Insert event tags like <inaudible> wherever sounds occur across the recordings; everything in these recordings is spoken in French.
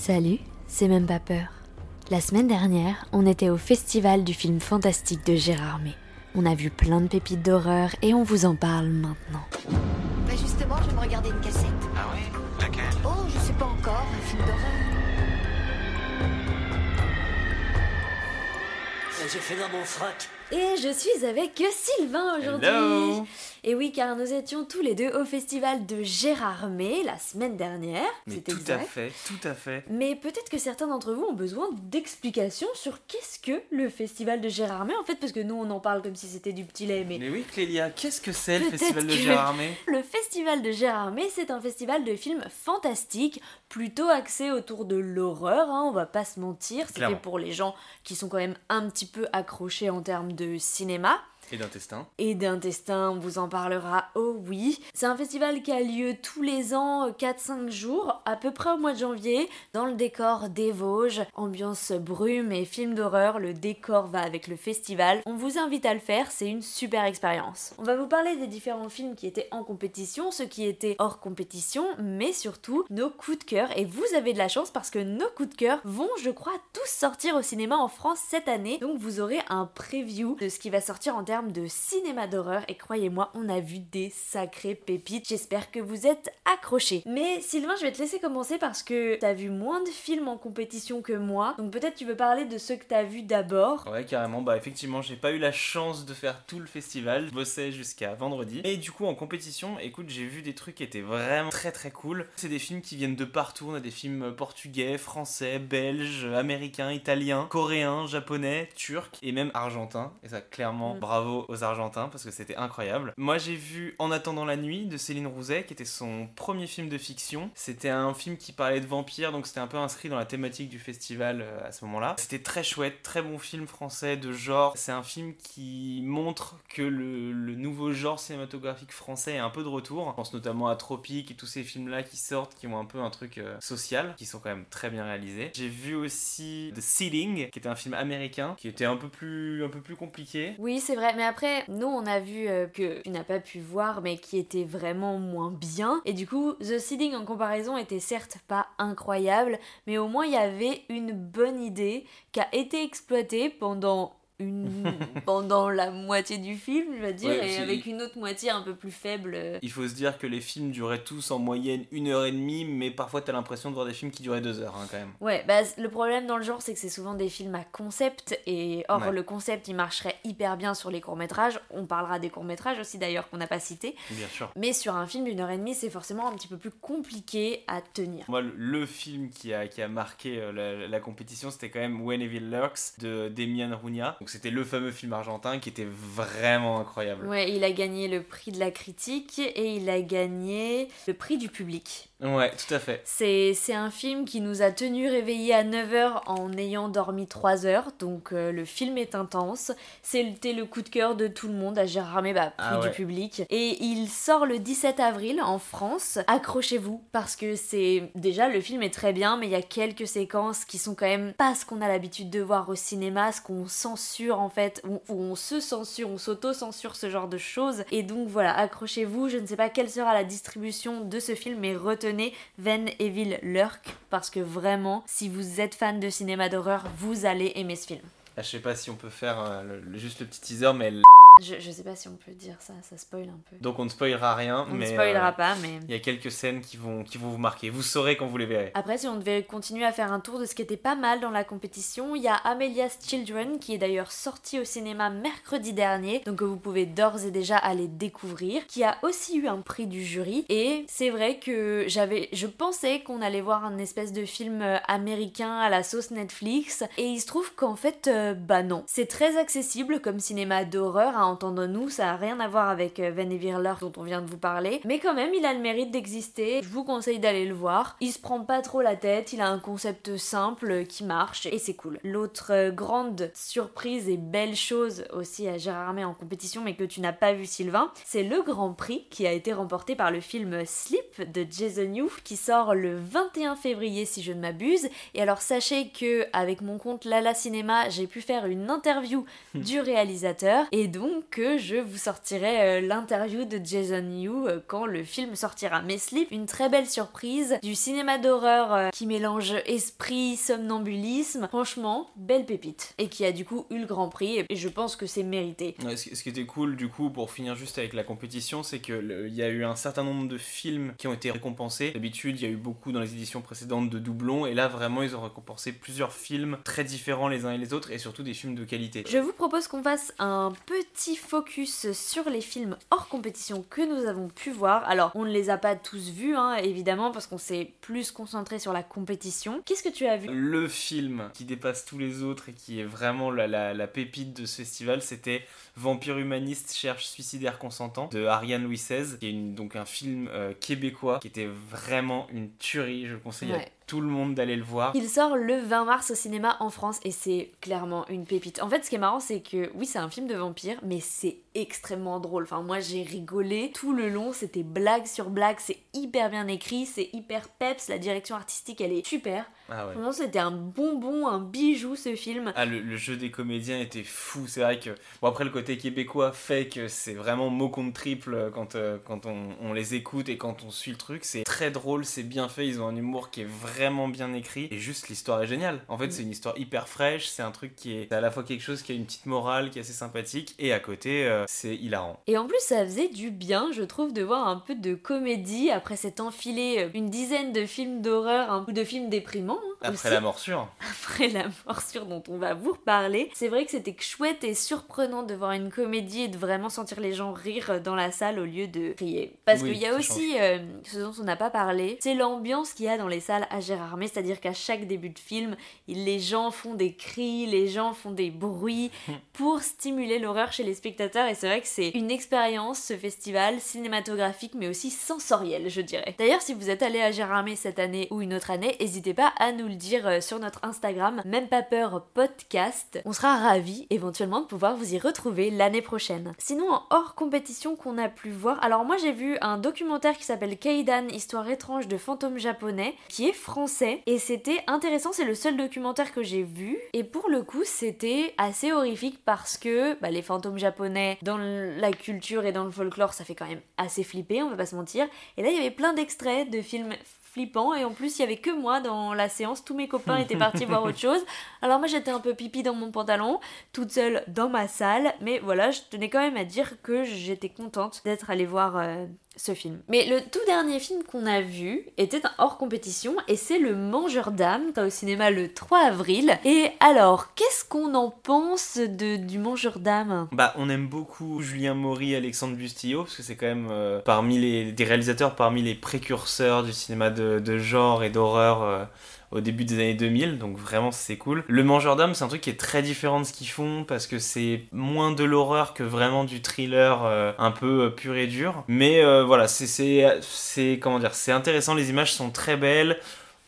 Salut, c'est même pas peur. La semaine dernière, on était au festival du film fantastique de Gérard May. On a vu plein de pépites d'horreur et on vous en parle maintenant. Bah justement, je vais me regarder une cassette. Ah oui Laquelle? Oh, je sais pas encore, un film d'horreur. J'ai fait dans mon frac. Et je suis avec Sylvain aujourd'hui. Et oui, car nous étions tous les deux au festival de Gérard May la semaine dernière. Mais tout exact. à fait, tout à fait. Mais peut-être que certains d'entre vous ont besoin d'explications sur qu'est-ce que le festival de Gérard May en fait, parce que nous on en parle comme si c'était du petit lait, mais Mais oui, Clélia, qu'est-ce que c'est le festival de Gérard May? Le Festival de Gérard May, c'est un festival de films fantastiques, plutôt axé autour de l'horreur, hein, on va pas se mentir. C'est fait pour les gens qui sont quand même un petit peu accrochés en termes de cinéma. Et d'intestin. Et d'intestin, on vous en parlera, oh oui. C'est un festival qui a lieu tous les ans, euh, 4-5 jours, à peu près au mois de janvier, dans le décor des Vosges. Ambiance brume et film d'horreur, le décor va avec le festival. On vous invite à le faire, c'est une super expérience. On va vous parler des différents films qui étaient en compétition, ceux qui étaient hors compétition, mais surtout nos coups de cœur. Et vous avez de la chance parce que nos coups de cœur vont, je crois, tous sortir au cinéma en France cette année. Donc vous aurez un preview de ce qui va sortir en termes de cinéma d'horreur. Et croyez-moi, on a vu des sacrées pépites. J'espère que vous êtes accrochés. Mais Sylvain, je vais te laisser commencer parce que t'as vu moins de films en compétition que moi. Donc peut-être tu veux parler de ceux que t'as vus d'abord. Ouais, carrément. Bah, effectivement, j'ai pas eu la chance de faire tout le festival. Je bossais jusqu'à vendredi. Et du coup, en compétition, écoute, j'ai vu des trucs qui étaient vraiment très très cool. C'est des films qui viennent de partout. On a des films portugais, français, belges, américains, italiens, coréens, japonais, turcs et même argentins. Et ça, clairement, Mm. bravo aux Argentins parce que c'était incroyable. Moi, j'ai vu En attendant la nuit de Céline Rouzet, qui était son premier film de fiction. C'était un film qui parlait de vampires, donc c'était un peu inscrit dans la thématique du festival euh, à ce moment-là. C'était très chouette, très bon film français de genre. C'est un film qui montre que le, nouveau genre cinématographique français est un peu de retour. Je pense notamment à Tropique et tous ces films-là qui sortent, qui ont un peu un truc euh, social, qui sont quand même très bien réalisés. J'ai vu aussi The Sealing, qui était un film américain, qui était un peu plus, un peu plus compliqué. Oui, c'est vrai, mais après, nous on a vu euh, que tu n'as pas pu voir, mais qui était vraiment moins bien. Et du coup, The Seeding en comparaison était certes pas incroyable, mais au moins il y avait une bonne idée qui a été exploitée pendant une <laughs> pendant la moitié du film, je veux dire, Ouais, et avec une autre moitié un peu plus faible. Il faut se dire que les films duraient tous en moyenne une heure et demie, mais parfois t'as l'impression de voir des films qui duraient deux heures hein, quand même. Ouais, bah le problème dans le genre, c'est que c'est souvent des films à concept, et or Ouais. le concept il marcherait hyper bien sur les courts-métrages. On parlera des courts-métrages aussi d'ailleurs qu'on n'a pas cité. Bien sûr. Mais sur un film d'une heure et demie, c'est forcément un petit peu plus compliqué à tenir. Moi, le- film qui a, qui a marqué euh, la, la compétition, c'était quand même When Evil Lurks de Demian Runia. Donc c'était le fameux film argentin qui était vraiment incroyable. Ouais, il a gagné le prix de la critique et il a gagné le prix du public. Ouais, tout à fait. C'est c'est un film qui nous a tenus réveillés à 9h en ayant dormi 3 heures, donc euh, le film est intense. C'était le coup de cœur de tout le monde à Gérard May, bah, prix Ah ouais. du public. Et il sort le 17 avril en France. Accrochez-vous, parce que c'est... Déjà, le film est très bien, mais il y a quelques séquences qui sont quand même pas ce qu'on a l'habitude de voir au cinéma, ce qu'on censure en fait, où, on se censure, on s'auto-censure ce genre de choses. Et donc voilà, accrochez-vous, je ne sais pas quelle sera la distribution de ce film, mais retenez Ven Evil Lurk, parce que vraiment, si vous êtes fan de cinéma d'horreur, vous allez aimer ce film. Je sais pas si on peut faire juste le petit teaser, mais Je, je sais pas si on peut dire ça, ça spoil un peu. donc on ne spoilera rien. On ne mais spoilera euh, pas, mais... Il y a quelques scènes qui vont, qui vont vous marquer. Vous saurez quand vous les verrez. Après, si on devait continuer à faire un tour de ce qui était pas mal dans la compétition, il y a Amelia's Children qui est d'ailleurs sorti au cinéma mercredi dernier, donc que vous pouvez d'ores et déjà aller découvrir, qui a aussi eu un prix du jury. Et c'est vrai que j'avais, je pensais qu'on allait voir un espèce de film euh, américain à la sauce Netflix, et il se trouve qu'en fait, euh, bah non. C'est très accessible comme cinéma d'horreur, à entendre-nous, ça a rien à voir avec euh, Van Everler dont on vient de vous parler, mais quand même, il a le mérite d'exister. Je vous conseille d'aller le voir. Il se prend pas trop la tête, il a un concept simple qui marche et c'est cool. L'autre euh, grande surprise et belle chose aussi à Gérard May en compétition, mais que tu n'as pas vu Sylvain, c'est le Grand Prix qui a été remporté par le film Sleep de Jason Yu qui sort le 21 février si je ne m'abuse. Et alors sachez que avec mon compte Lala Cinéma, j'ai pu faire une interview <laughs> du réalisateur et donc donc que je vous sortirai euh, l'interview de Jason Yu euh, quand le film sortira. Mais Sleep, une très belle surprise, du cinéma d'horreur euh, qui mélange esprit, somnambulisme, franchement, belle pépite. Et qui a du coup eu le grand prix, et je pense que c'est mérité. Ouais, ce, qui était cool du coup pour finir juste avec la compétition, c'est que le- il y a eu un certain nombre de films qui ont été récompensés. D'habitude, il y a eu beaucoup dans les éditions précédentes de doublons, et là vraiment ils ont récompensé plusieurs films très différents les uns et les autres, et surtout des films de qualité. Je vous propose qu'on fasse un petit focus sur les films hors compétition que nous avons pu voir. Alors, on ne les a pas tous vus, hein, évidemment, parce qu'on s'est plus concentré sur la compétition. Qu'est-ce que tu as vu? Le film qui dépasse tous les autres et qui est vraiment la, la- la pépite de ce festival, c'était Vampire humaniste cherche suicidaire consentant de Ariane Louis XVI, qui est une- donc un film euh, québécois qui était vraiment une tuerie. Je le conseille à. Tout le monde d'aller le voir. Il sort le 20 mars au cinéma en France et c'est clairement une pépite. En fait, ce qui est marrant, c'est que oui, c'est un film de vampire, mais c'est extrêmement drôle. Enfin, moi, j'ai rigolé tout le long. C'était blague sur blague. C'est hyper bien écrit, c'est hyper peps. La direction artistique, elle est super. Ah ouais. Vraiment, c'était un bonbon, un bijou ce film. Ah, le, le jeu des comédiens était fou. C'est vrai que, bon, après, le côté québécois fait que c'est vraiment mot contre triple quand, euh, quand on, on les écoute et quand on suit le truc. C'est très drôle, c'est bien fait. Ils ont un humour qui est vraiment bien écrit. Et juste, l'histoire est géniale. En fait, Mm. c'est une histoire hyper fraîche. C'est un truc qui est à la fois quelque chose qui a une petite morale, qui est assez sympathique. Et à côté, euh, hilarant. Et en plus, ça faisait du bien, je trouve, de voir un peu de comédie après s'être enfilé euh, une dizaine de films d'horreur hein, ou de films déprimants. Après aussi. la morsure. après la morsure dont on va vous reparler. C'est vrai que c'était chouette et surprenant de voir une comédie et de vraiment sentir les gens rire dans la salle au lieu de crier. Parce Oui, qu'il y a aussi euh, ce dont on n'a pas parlé, c'est l'ambiance qu'il y a dans les salles à Gérardmer, c'est-à-dire qu'à chaque début de film, il- les gens font des cris, les gens font des bruits <laughs> pour stimuler l'horreur chez les spectateurs et c'est vrai que c'est une expérience ce festival cinématographique mais aussi sensorielle je dirais. D'ailleurs si vous êtes allé à Gérardmer cette année ou une autre année, n'hésitez pas à nous le dire euh, sur notre Instagram, même pas peur podcast. On sera ravis éventuellement de pouvoir vous y retrouver l'année prochaine. Sinon en hors compétition qu'on a pu voir, alors moi j'ai vu un documentaire qui s'appelle Keidan, histoire étrange de fantômes japonais, qui est français et c'était intéressant, c'est le seul documentaire que j'ai vu et pour le coup c'était assez horrifique parce que bah, les fantômes japonais dans la culture et dans le folklore ça fait quand même assez flipper, on va pas se mentir. Et là il y avait plein d'extraits de films flippants et en plus il y avait que moi dans la séance, tous mes copains étaient <laughs> partis voir autre chose. Alors moi j'étais un peu pipi dans mon pantalon, toute seule dans ma salle, mais voilà, je tenais quand même à dire que j'étais contente d'être allée voir euh, ce film. Mais le tout dernier film qu'on a vu était hors compétition et c'est Le Mangeur d'âme, au cinéma le 3 avril. Et alors, qu'est-ce qu'on en pense de, du Mangeur d'âme? Bah, on aime beaucoup Julien Maury, Alexandre Bustillo, parce que c'est quand même euh, parmi les des réalisateurs, parmi les précurseurs du cinéma de, de genre et d'horreur euh, au début des années 2000, donc vraiment c'est cool. Le Mangeur d'âme, c'est un truc qui est très différent de ce qu'ils font, parce que c'est moins de l'horreur que vraiment du thriller euh, un peu euh, pur et dur. Mais euh, voilà, c'est comment dire, c'est intéressant, les images sont très belles.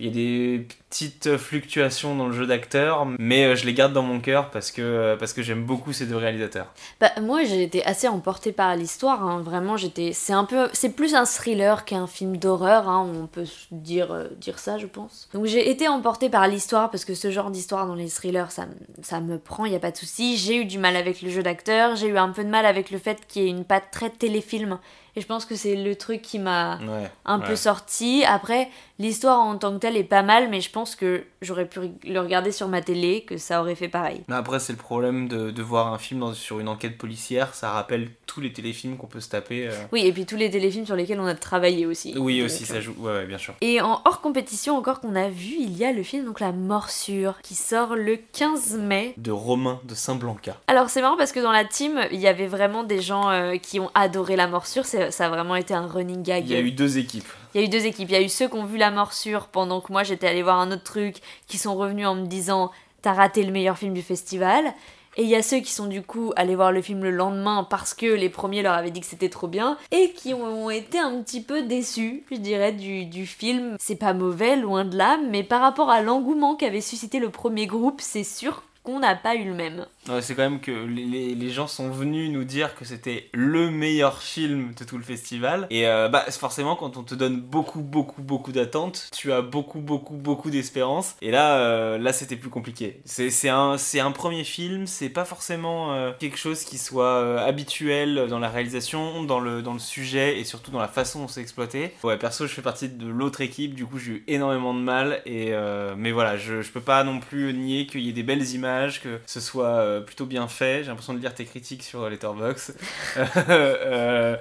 Il y a des petites fluctuations dans le jeu d'acteur, mais euh, je les garde dans mon cœur parce que, euh, parce que j'aime beaucoup ces deux réalisateurs. Bah moi j'ai été assez emportée par l'histoire, hein. vraiment j'étais... C'est un peu... C'est plus un thriller qu'un film d'horreur, hein. on peut dire, euh, dire ça je pense. Donc j'ai été emportée par l'histoire parce que ce genre d'histoire dans les thrillers ça, ça me prend, y a pas de souci. J'ai eu du mal avec le jeu d'acteur, j'ai eu un peu de mal avec le fait qu'il y ait une patte très téléfilm. Et je pense que c'est le truc qui m'a Ouais. un ouais. peu sorti. Après, l'histoire en tant que telle est pas mal, mais je pense que j'aurais pu le regarder sur ma télé, que ça aurait fait pareil. Mais après, c'est le problème de, de voir un film dans- sur une enquête policière. Ça rappelle tous les téléfilms qu'on peut se taper. euh. Oui, et puis tous les téléfilms sur lesquels on a travaillé aussi. Oui, Donc, aussi, ça joue. Ouais, ouais, bien sûr. Et en hors compétition encore qu'on a vu, il y a le film donc La Morsure qui sort le 15 mai. De Romain de Saint-Blanca. Alors c'est marrant parce que dans la team, il y avait vraiment des gens euh, qui ont adoré La Morsure, C'est- ça a vraiment été un running gag. Il y a eu deux équipes. Il y a eu deux équipes, il y a eu ceux qui ont vu La Morsure pendant que moi j'étais allée voir un autre truc, qui sont revenus en me disant t'as raté le meilleur film du festival. Et il y a ceux qui sont du coup allés voir le film le lendemain parce que les premiers leur avaient dit que c'était trop bien et qui ont été un petit peu déçus, je dirais, du, du film. C'est pas mauvais, loin de là, mais par rapport à l'engouement qu'avait suscité le premier groupe, c'est sûr qu'on n'a pas eu le même. Ouais, c'est quand même que les, les, gens sont venus nous dire que c'était le meilleur film de tout le festival. Et euh, bah, forcément, quand on te donne beaucoup, beaucoup, beaucoup d'attentes, tu as beaucoup, beaucoup, beaucoup d'espérance. Et là, euh, là c'était plus compliqué. C'est un, un premier film, c'est pas forcément euh, quelque chose qui soit habituel dans la réalisation, dans le, dans le sujet et surtout dans la façon dont c'est exploité. Ouais, perso, je fais partie de l'autre équipe, du coup, j'ai eu énormément de mal. Et, mais voilà, je, je peux pas non plus nier qu'il y ait des belles images, que ce soit plutôt bien fait. J'ai l'impression de lire tes critiques sur Letterboxd. <laughs>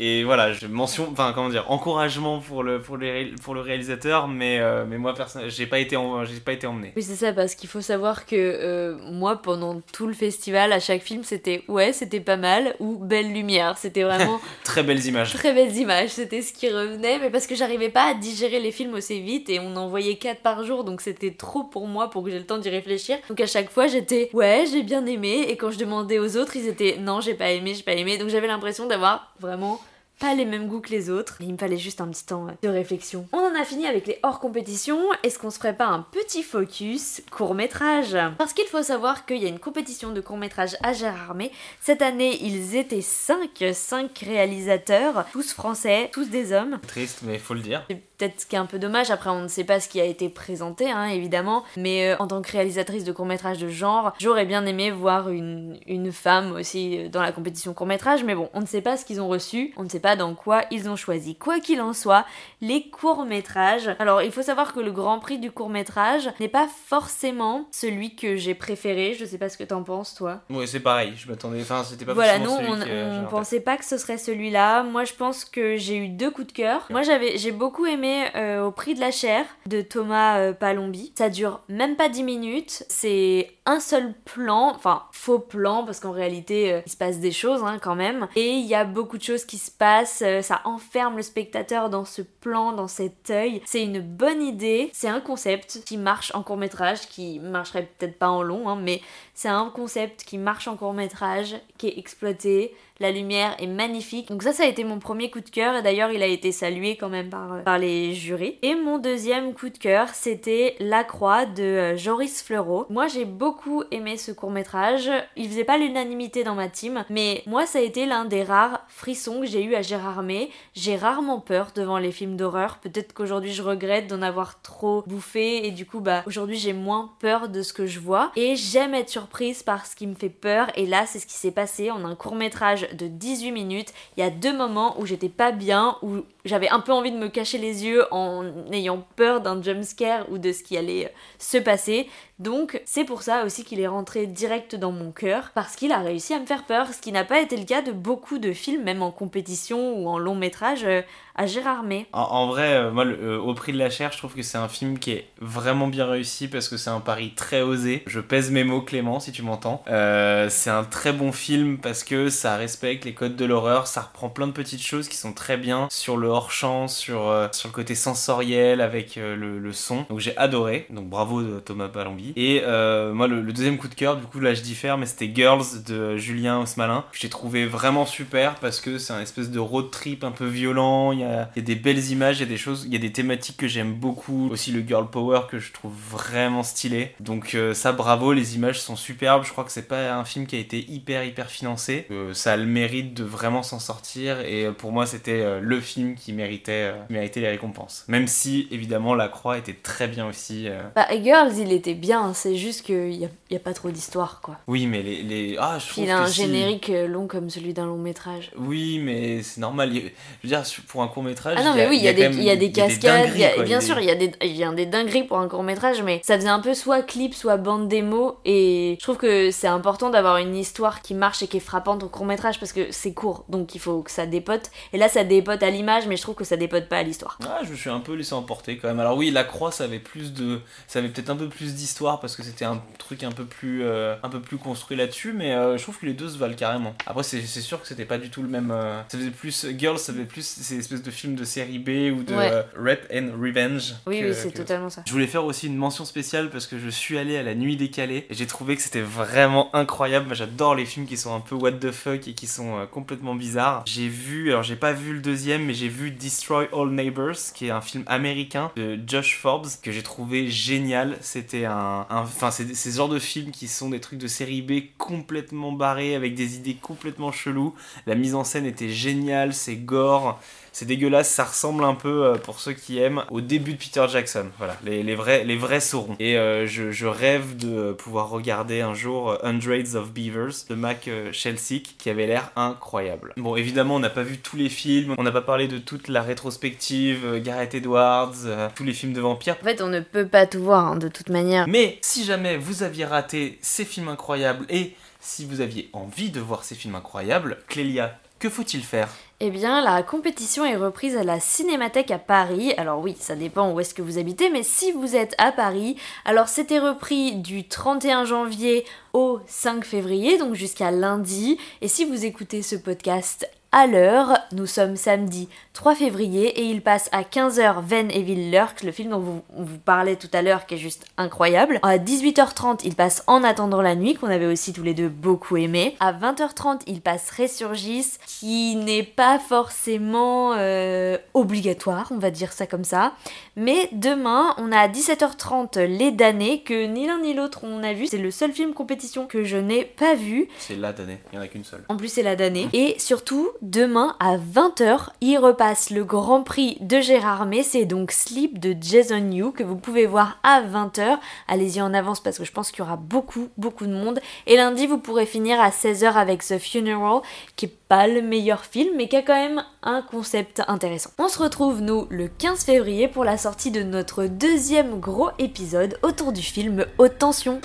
et voilà, je mention, enfin comment dire, encouragement pour le, pour les, pour le réalisateur, mais, euh, mais moi personnellement, j'ai pas, été j'ai pas été emmené. Oui, c'est ça, parce qu'il faut savoir que euh, moi, pendant tout le festival, à chaque film, c'était ouais, c'était pas mal, ou belle lumière. C'était vraiment. <laughs> très belles images. Très belles images, c'était ce qui revenait, mais parce que j'arrivais pas à digérer les films aussi vite et on en voyait 4 par jour, donc c'était trop pour moi pour que j'ai le temps d'y réfléchir. Donc à chaque fois, j'étais ouais, j'ai bien aimé, et quand je demandais aux autres, ils étaient non, j'ai pas aimé, j'ai pas aimé, donc j'avais l'impression d'avoir vraiment pas les mêmes goûts que les autres. il me fallait juste un petit temps de réflexion. On en a fini avec les hors compétition. Est-ce qu'on se ferait pas un petit focus court métrage Parce qu'il faut savoir qu'il y a une compétition de court métrage à Gérardmer. Cette année, ils étaient 5, 5 réalisateurs, tous français, tous des hommes. Triste, mais il faut le dire. C'est peut-être ce qui est un peu dommage. Après, on ne sait pas ce qui a été présenté, hein, évidemment. Mais euh, en tant que réalisatrice de court métrage de genre, j'aurais bien aimé voir une, une femme aussi euh, dans la compétition court métrage. Mais bon, on ne sait pas ce qu'ils ont reçu. On ne sait pas dans quoi ils ont choisi. Quoi qu'il en soit, les courts-métrages. Alors, il faut savoir que le grand prix du court-métrage n'est pas forcément celui que j'ai préféré. Je sais pas ce que t'en penses, toi. Oui, c'est pareil. Je m'attendais. Enfin, c'était pas Voilà, nous, on, on pensait pas que ce serait celui-là. Moi, je pense que j'ai eu deux coups de cœur. Moi, j'avais, j'ai beaucoup aimé euh, Au prix de la chair de Thomas euh, Palombi. Ça dure même pas 10 minutes. C'est un seul plan, enfin faux plan parce qu'en réalité euh, il se passe des choses hein, quand même et il y a beaucoup de choses qui se passent, euh, ça enferme le spectateur dans ce plan, dans cet œil. C'est une bonne idée, c'est un concept qui marche en court métrage, qui marcherait peut-être pas en long, hein, mais c'est un concept qui marche en court métrage, qui est exploité, la lumière est magnifique. Donc ça, ça a été mon premier coup de cœur et d'ailleurs il a été salué quand même par, euh, par les jurys. Et mon deuxième coup de cœur, c'était La Croix de euh, Joris Fleureau. Moi j'ai beaucoup aimé ce court métrage. Il faisait pas l'unanimité dans ma team, mais moi ça a été l'un des rares frissons que j'ai eu à Gérardmer. J'ai rarement peur devant les films d'horreur. Peut-être qu'aujourd'hui je regrette d'en avoir trop bouffé et du coup bah aujourd'hui j'ai moins peur de ce que je vois. Et j'aime être surprise par ce qui me fait peur et là c'est ce qui s'est passé en un court métrage de 18 minutes. Il y a deux moments où j'étais pas bien, où j'avais un peu envie de me cacher les yeux en ayant peur d'un jumpscare ou de ce qui allait se passer. Donc c'est pour ça aussi qu'il est rentré direct dans mon cœur, parce qu'il a réussi à me faire peur, ce qui n'a pas été le cas de beaucoup de films, même en compétition ou en long métrage, euh, à Gérard May. En, vrai, euh, moi, au prix de la chair, je trouve que c'est un film qui est vraiment bien réussi parce que c'est un pari très osé. Je pèse mes mots, Clément, si tu m'entends. c'est un très bon film parce que ça respecte les codes de l'horreur, ça reprend plein de petites choses qui sont très bien sur le hors-champ, sur, euh, sur le côté sensoriel avec euh, le, son. Donc j'ai adoré. Donc bravo Thomas Palombi. Et euh, moi, le, deuxième coup de cœur, du coup, là je diffère, mais c'était Girls de Julien Osmalin. J'ai trouvé vraiment super parce que c'est un espèce de road trip un peu violent. Il y a, y a, des belles images, il y a des choses, il y a des thématiques que j'aime beaucoup. Aussi le girl power que je trouve vraiment stylé. Donc ça, bravo, les images sont superbes. Je crois que c'est pas un film qui a été hyper hyper financé. ça a le mérite de vraiment s'en sortir. Et pour moi, c'était le film qui méritait, euh, méritait les récompenses. Même si, évidemment, La Croix était très bien aussi. Euh. Bah, Girls, il était bien, c'est juste qu'il n'y a, y a, pas trop d'histoire, quoi. Oui, mais les... les... Ah, je trouve Il a un générique euh, long comme celui d'un long métrage. Oui, mais c'est normal. Je veux dire, pour un court métrage... Ah non, mais oui, il y, a, des, y a des cascades, bien sûr, il y, a des, y a des dingueries pour un court métrage, mais ça faisait un peu soit clip, soit bande démo, et je trouve que c'est important d'avoir une histoire qui marche et qui est frappante au court métrage, parce que c'est court, donc il faut que ça dépote. Et là, ça dépote à l'image, mais je trouve que ça dépote pas à l'histoire. Ah, je me suis un peu laissé emporter quand même. Alors oui, la croix, ça avait plus de, ça avait peut-être un peu plus d'histoire parce que c'était un truc un peu plus, euh, un peu plus construit là-dessus, mais euh, je trouve que les deux se valent carrément. Après, c'est sûr que c'était pas du tout le même. Euh, ça faisait plus Girls, ça faisait plus ces espèces espèce de film de série B ou de Ouais. euh, Rep and Revenge. Oui, que- oui, c'est que- totalement ça. Je voulais faire aussi une mention spéciale parce que je suis allé à la nuit décalée et j'ai trouvé que c'était vraiment incroyable. J'adore les films qui sont un peu what the fuck et qui sont euh, complètement bizarres. J'ai vu, alors j'ai pas vu le deuxième, mais j'ai vu Destroy All Neighbors qui est un film américain de Josh Forbes que j'ai trouvé génial. C'était un. Enfin, c'est c'est ce genre de films qui sont des trucs de série B complètement barrés avec des idées complètement cheloues. La mise en scène était géniale, c'est gore. C'est dégueulasse, ça ressemble un peu, euh, pour ceux qui aiment, au début de Peter Jackson. Voilà, les, les vrais, les vrais sauront. Et euh, je, je rêve de pouvoir regarder un jour euh, Hundreds of Beavers de Mac Shelsik, qui avait l'air incroyable. Bon, évidemment, on n'a pas vu tous les films, on n'a pas parlé de toute la rétrospective, Gareth Edwards, euh, tous les films de vampires. En fait, on ne peut pas tout voir, hein, de toute manière. Mais si jamais vous aviez raté ces films incroyables et si vous aviez envie de voir ces films incroyables, Clélia, que faut-il faire? Eh bien, la compétition est reprise à la Cinémathèque à Paris. Alors oui, ça dépend où est-ce que vous habitez, mais si vous êtes à Paris, alors c'était repris du 31 janvier au 5 février, donc jusqu'à lundi. Et si vous écoutez ce podcast à l'heure, nous sommes samedi 3 février et il passe à 15h Ven et Lurk, le film dont vous, on vous parlait tout à l'heure qui est juste incroyable. À 18h30, il passe En attendant la nuit, qu'on avait aussi tous les deux beaucoup aimé. À 20h30, il passe Résurgis, qui n'est pas forcément euh, obligatoire, on va dire ça comme ça. Mais demain, on a à 17h30 Les damnés, que ni l'un ni l'autre on a vu. C'est le seul film compétition que je n'ai pas vu. C'est la d'année, il n'y en a qu'une seule. En plus, c'est la damnée. Et surtout, demain à 20h, il repasse le Grand Prix de Gérard May. C'est donc Sleep de Jason Yu que vous pouvez voir à 20h. Allez-y en avance parce que je pense qu'il y aura beaucoup, beaucoup de monde. Et lundi, vous pourrez finir à 16h avec The Funeral, qui est pas le meilleur film, mais qui a quand même un concept intéressant. On se retrouve, nous, le 15 février pour la sortie de notre deuxième gros épisode autour du film Haute Tension.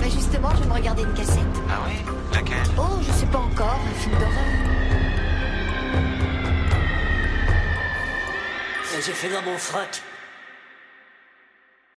Bah justement, je vais me regarder une cassette. Ah oui? Laquelle? Oh, je sais pas encore, un film d'horreur. J'ai fait dans mon frac.